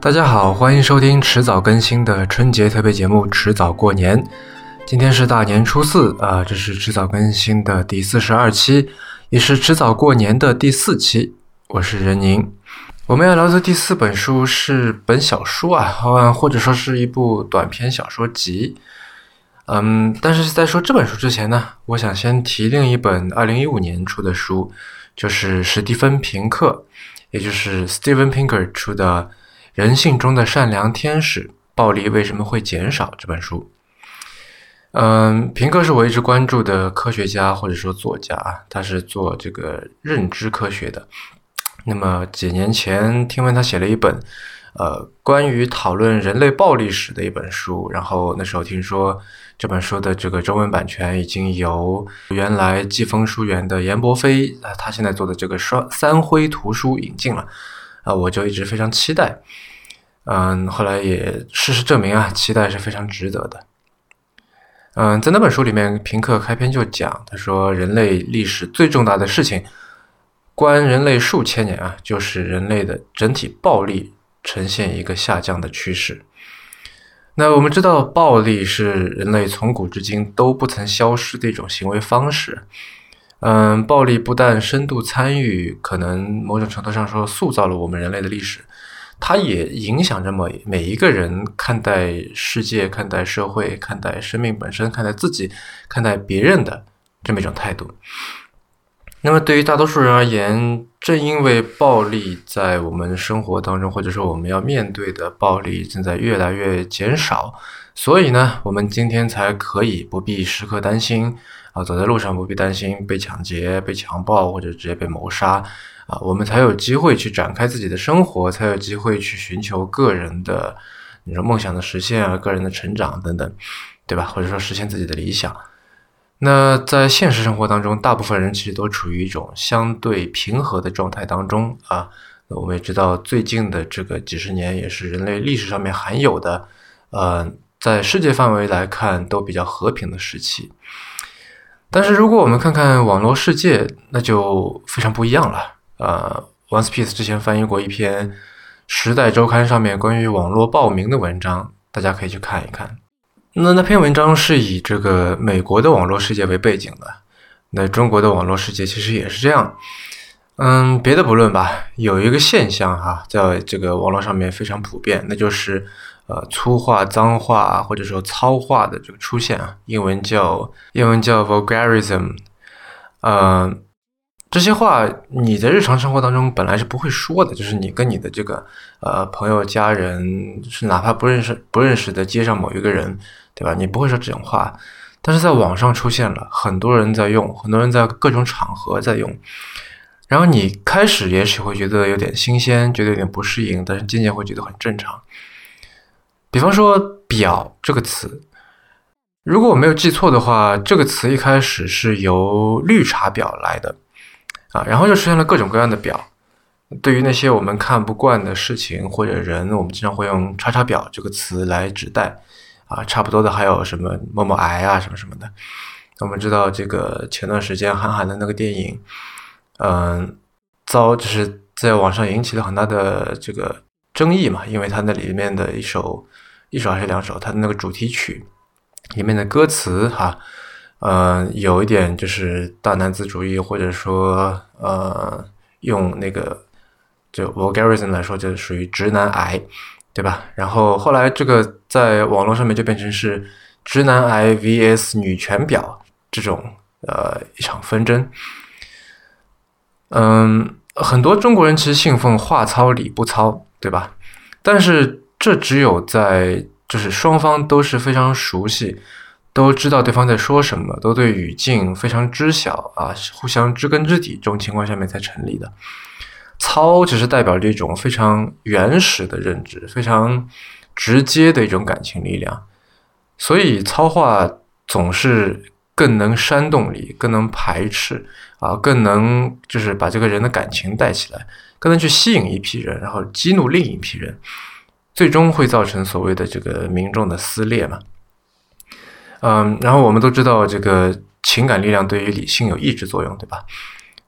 大家好，欢迎收听迟早更新的春节特别节目《迟早过年》。今天是大年初四啊，这是迟早更新的第四十二期，也是迟早过年的第四期。我是任宁，我们要聊的第四本书是本小说啊，或者说是一部短篇小说集。嗯，但是在说这本书之前呢，我想先提另一本二零一五年出的书，就是史蒂芬平克，也就是 Steven Pinker 出的。人性中的善良天使，暴力为什么会减少？这本书，嗯，平克是我一直关注的科学家或者说作家啊，他是做这个认知科学的。那么几年前，听闻他写了一本，呃，关于讨论人类暴力史的一本书。然后那时候听说这本书的这个中文版权已经由原来季风书园的严伯飞啊，他现在做的这个双三辉图书引进了。啊，我就一直非常期待，嗯，后来也事实证明啊，期待是非常值得的。嗯，在那本书里面，平克开篇就讲，他说人类历史最重大的事情，关人类数千年啊，就是人类的整体暴力呈现一个下降的趋势。那我们知道，暴力是人类从古至今都不曾消失的一种行为方式。嗯，暴力不但深度参与，可能某种程度上说塑造了我们人类的历史，它也影响着每每一个人看待世界、看待社会、看待生命本身、看待自己、看待别人的这么一种态度。那么，对于大多数人而言，正因为暴力在我们生活当中，或者说我们要面对的暴力正在越来越减少，所以呢，我们今天才可以不必时刻担心。啊，走在路上不必担心被抢劫、被强暴或者直接被谋杀，啊，我们才有机会去展开自己的生活，才有机会去寻求个人的，你说梦想的实现啊，个人的成长等等，对吧？或者说实现自己的理想。那在现实生活当中，大部分人其实都处于一种相对平和的状态当中啊。那我们也知道，最近的这个几十年也是人类历史上面罕有的，呃，在世界范围来看都比较和平的时期。但是如果我们看看网络世界，那就非常不一样了。呃，One Piece 之前翻译过一篇《时代周刊》上面关于网络暴民的文章，大家可以去看一看。那那篇文章是以这个美国的网络世界为背景的，那中国的网络世界其实也是这样。嗯，别的不论吧，有一个现象哈，在这个网络上面非常普遍，那就是。呃，粗话、脏话或者说糙话的这个出现啊，英文叫英文叫 vulgarism，呃，这些话你在日常生活当中本来是不会说的，就是你跟你的这个呃朋友、家人是哪怕不认识不认识的街上某一个人，对吧？你不会说这种话，但是在网上出现了，很多人在用，很多人在各种场合在用，然后你开始也许会觉得有点新鲜，觉得有点不适应，但是渐渐会觉得很正常。比方说“表”这个词，如果我没有记错的话，这个词一开始是由绿茶婊来的啊，然后就出现了各种各样的表。对于那些我们看不惯的事情或者人，我们经常会用“叉叉婊”这个词来指代啊。差不多的还有什么“某某癌”啊，什么什么的。我们知道这个前段时间韩寒的那个电影，嗯，遭就是在网上引起了很大的这个争议嘛，因为它那里面的一首。一首还是两首？它的那个主题曲里面的歌词，哈，嗯，有一点就是大男子主义，或者说，呃，用那个就 vulgarism 来说，就属于直男癌，对吧？然后后来这个在网络上面就变成是直男癌 vs 女权婊这种呃一场纷争。嗯，很多中国人其实信奉话糙理不糙，对吧？但是。这只有在就是双方都是非常熟悉，都知道对方在说什么，都对语境非常知晓啊，互相知根知底这种情况下面才成立的。糙只是代表着一种非常原始的认知，非常直接的一种感情力量，所以糙话总是更能煽动你，更能排斥啊，更能就是把这个人的感情带起来，更能去吸引一批人，然后激怒另一批人。最终会造成所谓的这个民众的撕裂嘛？嗯，然后我们都知道，这个情感力量对于理性有抑制作用，对吧？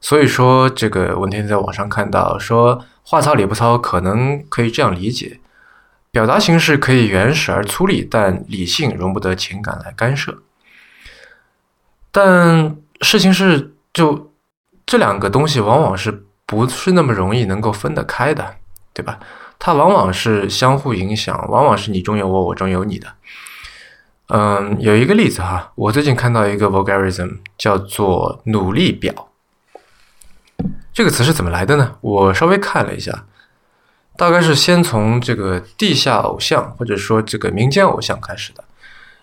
所以说，这个文天在网上看到说，话糙理不糙，可能可以这样理解：表达形式可以原始而粗粝，但理性容不得情感来干涉。但事情是，就这两个东西往往是不是那么容易能够分得开的，对吧？它往往是相互影响，往往是你中有我，我中有你的。嗯，有一个例子哈，我最近看到一个 vulgarism 叫做“努力表”，这个词是怎么来的呢？我稍微看了一下，大概是先从这个地下偶像或者说这个民间偶像开始的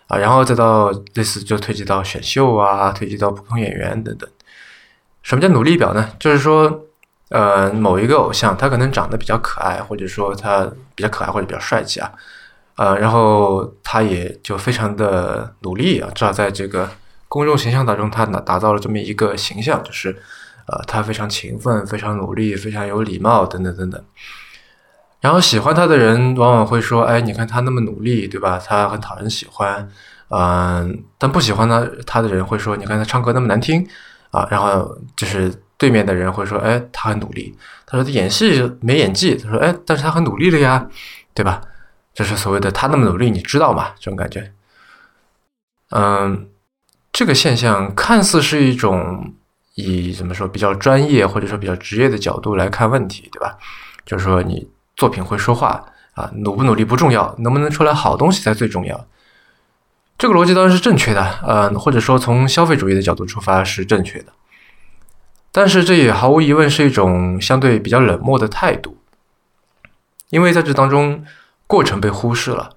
啊，然后再到类似就推及到选秀啊，推及到普通演员等等。什么叫努力表呢？就是说，呃，某一个偶像他可能长得比较可爱，或者说他比较可爱或者比较帅气啊。呃，然后他也就非常的努力啊，至少在这个公众形象当中，他打打造了这么一个形象，就是呃，他非常勤奋、非常努力、非常有礼貌等等等等。然后喜欢他的人往往会说：“哎，你看他那么努力，对吧？他很讨人喜欢。”嗯，但不喜欢他他的人会说：“你看他唱歌那么难听啊。”然后就是对面的人会说：“哎，他很努力。”他说他演戏没演技。他说：“哎，但是他很努力了呀，对吧？”就是所谓的他那么努力，你知道吗？这种感觉，嗯，这个现象看似是一种以怎么说比较专业或者说比较职业的角度来看问题，对吧？就是说你作品会说话啊，努不努力不重要，能不能出来好东西才最重要。这个逻辑当然是正确的，呃，或者说从消费主义的角度出发是正确的，但是这也毫无疑问是一种相对比较冷漠的态度，因为在这当中。过程被忽视了，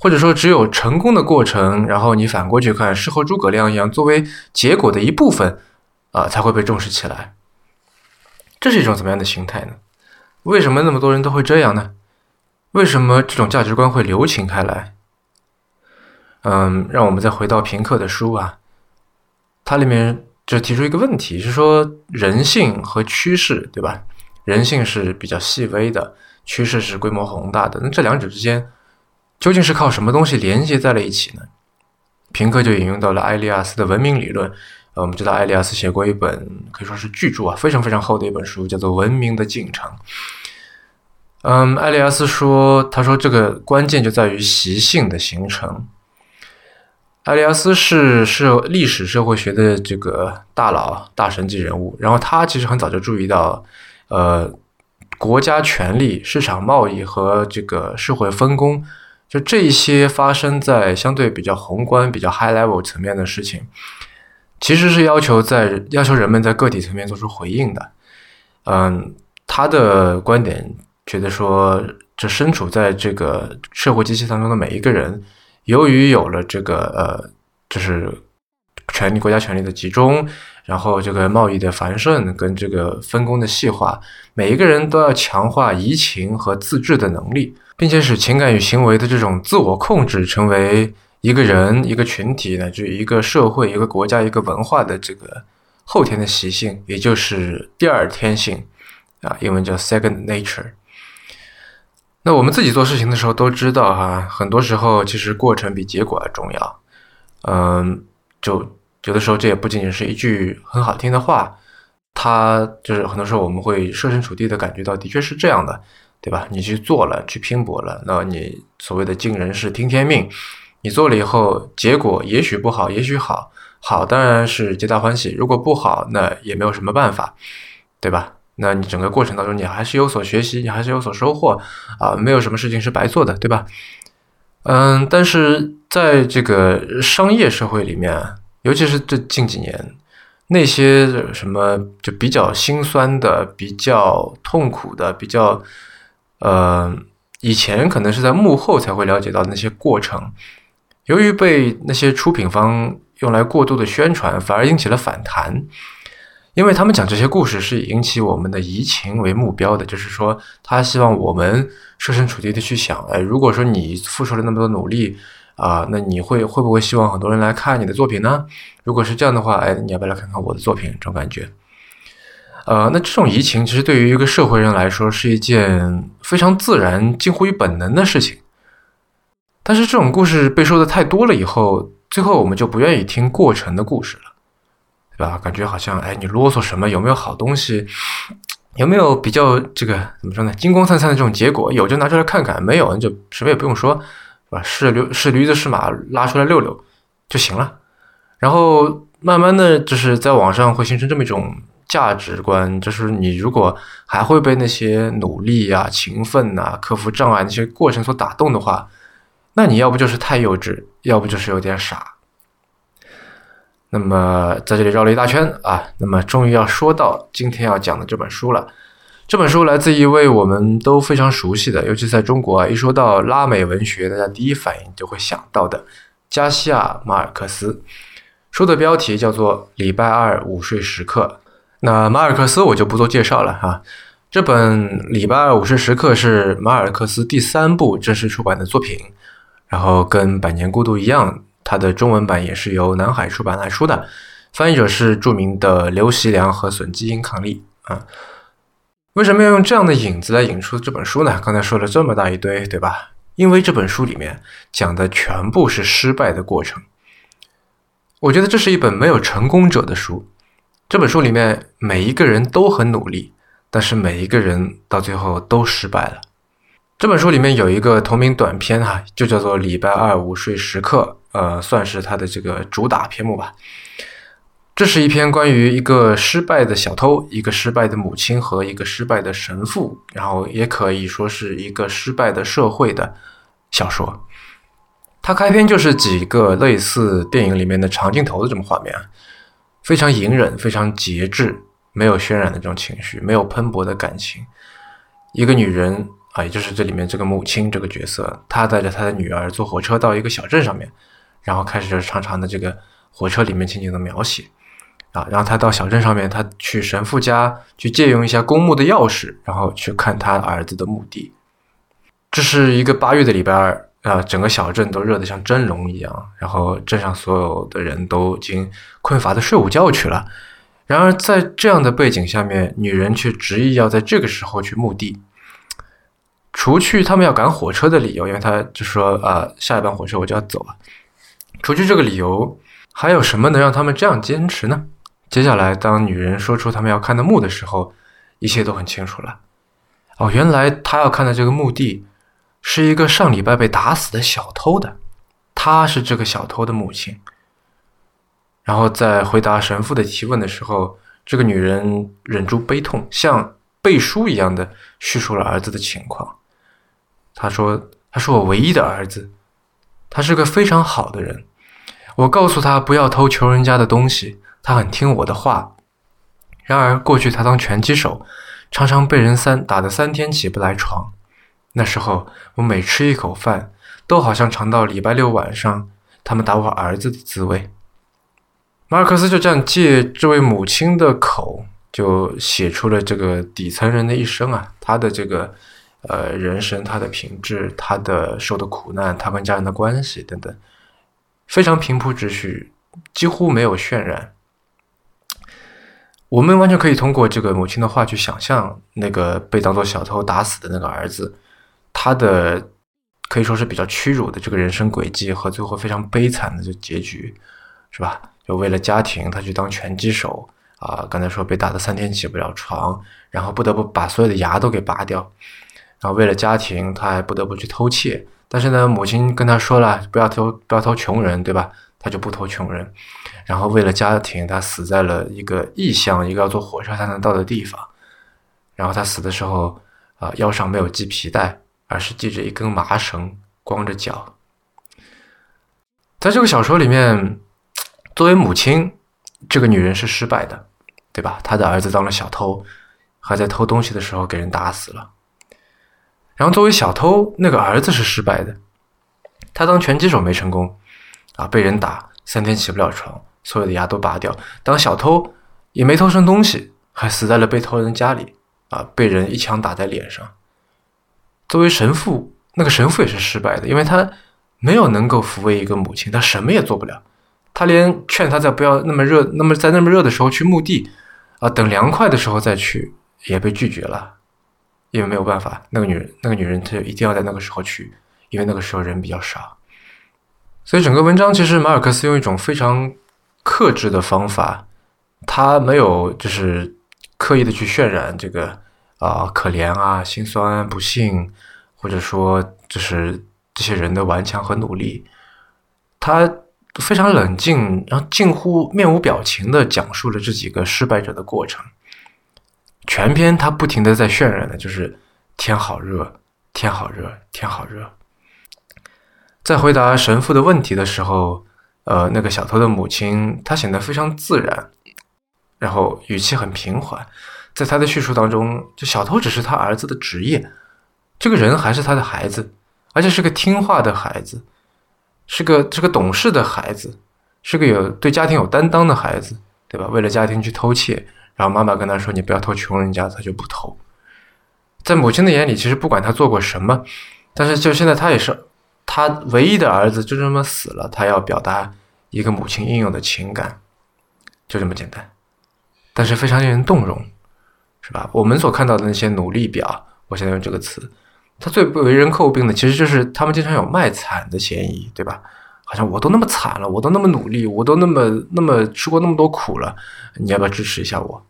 或者说只有成功的过程，然后你反过去看，是和诸葛亮一样，作为结果的一部分，啊，才会被重视起来。这是一种怎么样的心态呢？为什么那么多人都会这样呢？为什么这种价值观会流行开来？嗯，让我们再回到平克的书啊，它里面就提出一个问题，是说人性和趋势，对吧？人性是比较细微的。趋势是规模宏大的，那这两者之间究竟是靠什么东西连接在了一起呢？平克就引用到了埃利亚斯的文明理论。呃，我们知道埃利亚斯写过一本可以说是巨著啊，非常非常厚的一本书，叫做《文明的进程》。嗯，埃利亚斯说，他说这个关键就在于习性的形成。埃利亚斯是是历史社会学的这个大佬、大神级人物，然后他其实很早就注意到，呃。国家权力、市场贸易和这个社会分工，就这些发生在相对比较宏观、比较 high level 层面的事情，其实是要求在要求人们在个体层面做出回应的。嗯，他的观点觉得说，这身处在这个社会机器当中的每一个人，由于有了这个呃，就是权力、国家权力的集中。然后，这个贸易的繁盛跟这个分工的细化，每一个人都要强化移情和自治的能力，并且使情感与行为的这种自我控制成为一个人、一个群体乃至一个社会、一个国家、一个文化的这个后天的习性，也就是第二天性啊，英文叫 second nature。那我们自己做事情的时候都知道哈，很多时候其实过程比结果还重要。嗯，就。有的时候，这也不仅仅是一句很好听的话，它就是很多时候我们会设身处地的感觉到，的确是这样的，对吧？你去做了，去拼搏了，那你所谓的尽人事听天命，你做了以后，结果也许不好，也许好，好当然是皆大欢喜；如果不好，那也没有什么办法，对吧？那你整个过程当中，你还是有所学习，你还是有所收获啊，没有什么事情是白做的，对吧？嗯，但是在这个商业社会里面。尤其是这近几年，那些什么就比较心酸的、比较痛苦的、比较呃，以前可能是在幕后才会了解到那些过程，由于被那些出品方用来过度的宣传，反而引起了反弹。因为他们讲这些故事是引起我们的移情为目标的，就是说他希望我们设身处地的去想：哎，如果说你付出了那么多努力。啊，那你会会不会希望很多人来看你的作品呢？如果是这样的话，哎，你要不要来看看我的作品？这种感觉，呃，那这种移情其实对于一个社会人来说是一件非常自然、近乎于本能的事情。但是这种故事被说的太多了以后，最后我们就不愿意听过程的故事了。对吧？感觉好像哎，你啰嗦什么？有没有好东西？有没有比较这个怎么说呢？金光灿灿的这种结果，有就拿出来看看，没有就什么也不用说，是吧？是驴是驴子是马，拉出来溜溜就行了。然后慢慢的就是在网上会形成这么一种价值观，就是你如果还会被那些努力呀、勤奋呐、克服障碍那些过程所打动的话，那你要不就是太幼稚，要不就是有点傻。那么在这里绕了一大圈啊，那么终于要说到今天要讲的这本书了。这本书来自一位我们都非常熟悉的，尤其在中国啊，一说到拉美文学，大家第一反应就会想到的加西亚·马尔克斯。书的标题叫做《礼拜二午睡时刻》。那马尔克斯我就不做介绍了哈。这本《礼拜二午睡时刻》是马尔克斯第三部正式出版的作品，然后跟《百年孤独》一样。它的中文版也是由南海出版来出的，翻译者是著名的刘习良和损基英伉俪啊。为什么要用这样的引子来引出这本书呢？刚才说了这么大一堆，对吧？因为这本书里面讲的全部是失败的过程。我觉得这是一本没有成功者的书。这本书里面每一个人都很努力，但是每一个人到最后都失败了。这本书里面有一个同名短片哈，就叫做《礼拜二午睡时刻》。呃，算是它的这个主打篇目吧。这是一篇关于一个失败的小偷、一个失败的母亲和一个失败的神父，然后也可以说是一个失败的社会的小说。它开篇就是几个类似电影里面的长镜头的这种画面啊，非常隐忍、非常节制，没有渲染的这种情绪，没有喷薄的感情。一个女人啊，也就是这里面这个母亲这个角色，她带着她的女儿坐火车到一个小镇上面。然后开始就是长长的这个火车里面情景的描写，啊，然后他到小镇上面，他去神父家去借用一下公墓的钥匙，然后去看他儿子的墓地。这是一个八月的礼拜二，啊，整个小镇都热得像蒸笼一样，然后镇上所有的人都已经困乏的睡午觉去了。然而在这样的背景下面，女人却执意要在这个时候去墓地，除去他们要赶火车的理由，因为他就说啊，下一班火车我就要走了。除去这个理由，还有什么能让他们这样坚持呢？接下来，当女人说出他们要看的墓的时候，一切都很清楚了。哦，原来他要看的这个墓地，是一个上礼拜被打死的小偷的，他是这个小偷的母亲。然后在回答神父的提问的时候，这个女人忍住悲痛，像背书一样的叙述了儿子的情况。他说：“他是我唯一的儿子，他是个非常好的人。”我告诉他不要偷穷人家的东西，他很听我的话。然而过去他当拳击手，常常被人三打的三天起不来床。那时候我每吃一口饭，都好像尝到礼拜六晚上他们打我儿子的滋味。马尔克斯就这样借这位母亲的口，就写出了这个底层人的一生啊，他的这个呃人生，他的品质，他的受的苦难，他跟家人的关系等等。非常平铺直叙，几乎没有渲染。我们完全可以通过这个母亲的话去想象那个被当做小偷打死的那个儿子，他的可以说是比较屈辱的这个人生轨迹和最后非常悲惨的这结局，是吧？就为了家庭，他去当拳击手啊。刚才说被打的三天起不了床，然后不得不把所有的牙都给拔掉，然后为了家庭，他还不得不去偷窃。但是呢，母亲跟他说了，不要偷，不要偷穷人，对吧？他就不偷穷人。然后为了家庭，他死在了一个异乡，一个要坐火车才能到的地方。然后他死的时候，啊，腰上没有系皮带，而是系着一根麻绳，光着脚。在这个小说里面，作为母亲，这个女人是失败的，对吧？她的儿子当了小偷，还在偷东西的时候给人打死了。然后作为小偷，那个儿子是失败的，他当拳击手没成功，啊，被人打三天起不了床，所有的牙都拔掉。当小偷也没偷成东西，还死在了被偷人家里，啊，被人一枪打在脸上。作为神父，那个神父也是失败的，因为他没有能够抚慰一个母亲，他什么也做不了，他连劝他在不要那么热，那么在那么热的时候去墓地，啊，等凉快的时候再去，也被拒绝了。因为没有办法，那个女人，那个女人，她就一定要在那个时候去，因为那个时候人比较少。所以整个文章其实马尔克斯用一种非常克制的方法他没有就是刻意的去渲染这个啊可怜啊、心酸、不幸，或者说就是这些人的顽强和努力。他非常冷静，然后近乎面无表情的讲述了这几个失败者的过程。全篇他不停的在渲染的就是天好热，天好热，天好热。在回答神父的问题的时候，呃，那个小偷的母亲她显得非常自然，然后语气很平缓。在他的叙述当中，就小偷只是他儿子的职业，这个人还是他的孩子，而且是个听话的孩子。是个是个懂事的孩子，是个有对家庭有担当的孩子，对吧？为了家庭去偷窃，然后妈妈跟他说：“你不要偷穷人家。”他就不偷。在母亲的眼里，其实不管他做过什么，但是就现在他也是他唯一的儿子，就这么死了，他要表达一个母亲应有的情感，就这么简单。但是非常令人动容，是吧？我们所看到的那些努力表，我现在用这个词。他最不为人诟病的，其实就是他们经常有卖惨的嫌疑，对吧？好像我都那么惨了，我都那么努力，我都那么那么吃过那么多苦了，你要不要支持一下我？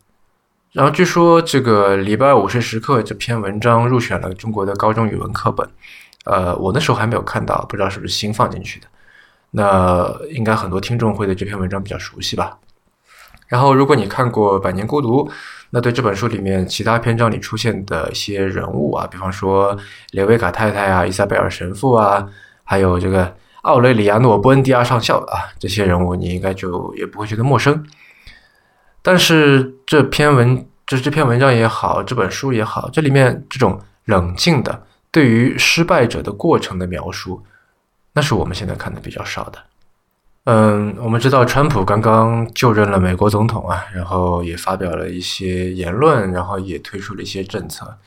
然后据说这个礼拜五是时刻这篇文章入选了中国的高中语文课本，呃，我那时候还没有看到，不知道是不是新放进去的。那应该很多听众会对这篇文章比较熟悉吧？然后如果你看过《百年孤独》。那对这本书里面其他篇章里出现的一些人物啊，比方说雷维卡太太啊、伊莎贝尔神父啊，还有这个奥雷里亚诺·波恩迪亚上校啊，这些人物你应该就也不会觉得陌生。但是这篇文，这这篇文章也好，这本书也好，这里面这种冷静的对于失败者的过程的描述，那是我们现在看的比较少的。嗯，我们知道川普刚刚就任了美国总统啊，然后也发表了一些言论，然后也推出了一些政策。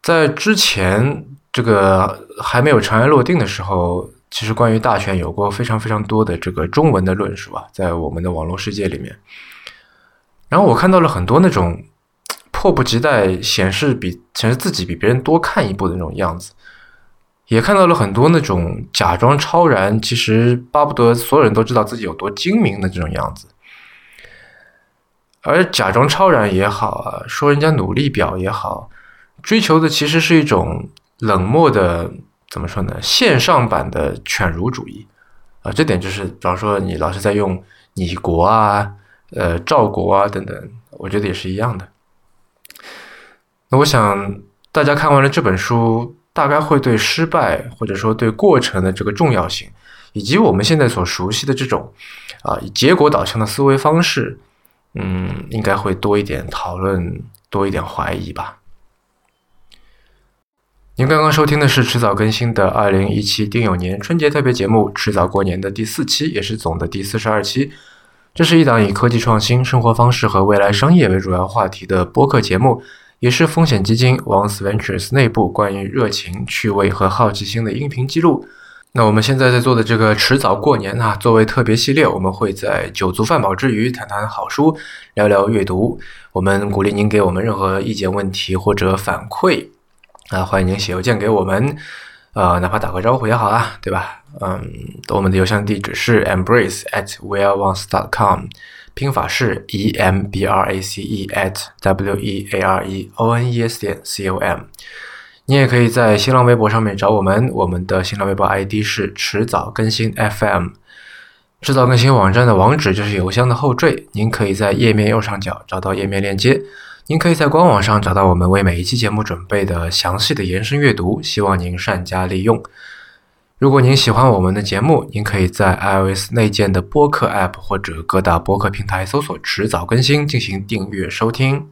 在之前这个还没有尘埃落定的时候，其实关于大选有过非常非常多的这个中文的论述啊，在我们的网络世界里面。然后我看到了很多那种迫不及待显示比显示自己比别人多看一步的那种样子。也看到了很多那种假装超然，其实巴不得所有人都知道自己有多精明的这种样子。而假装超然也好啊，说人家努力表也好，追求的其实是一种冷漠的，怎么说呢？线上版的犬儒主义啊，这点就是，比方说你老是在用你国啊、呃赵国啊等等，我觉得也是一样的。那我想大家看完了这本书。大概会对失败，或者说对过程的这个重要性，以及我们现在所熟悉的这种啊以结果导向的思维方式，嗯，应该会多一点讨论，多一点怀疑吧。您刚刚收听的是迟早更新的二零一七丁酉年春节特别节目《迟早过年》的第四期，也是总的第四十二期。这是一档以科技创新、生活方式和未来商业为主要话题的播客节目。也是风险基金 Once Ventures 内部关于热情、趣味和好奇心的音频记录。那我们现在在做的这个迟早过年啊，作为特别系列，我们会在酒足饭饱之余谈谈好书，聊聊阅读。我们鼓励您给我们任何意见、问题或者反馈啊，欢迎您写邮件给我们，呃，哪怕打个招呼也好啊，对吧？嗯，我们的邮箱地址是 embrace at weareones.com。拼法是 e m b r a c e at w e a r e o n e s 点 c o m。你也可以在新浪微博上面找我们，我们的新浪微博 ID 是迟早更新 FM。迟早更新网站的网址就是邮箱的后缀，您可以在页面右上角找到页面链接。您可以在官网上找到我们为每一期节目准备的详细的延伸阅读，希望您善加利用。如果您喜欢我们的节目，您可以在 iOS 内建的播客 App 或者各大播客平台搜索“迟早更新”进行订阅收听。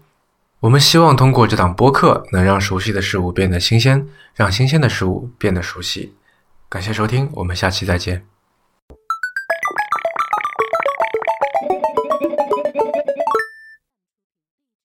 我们希望通过这档播客，能让熟悉的事物变得新鲜，让新鲜的事物变得熟悉。感谢收听，我们下期再见。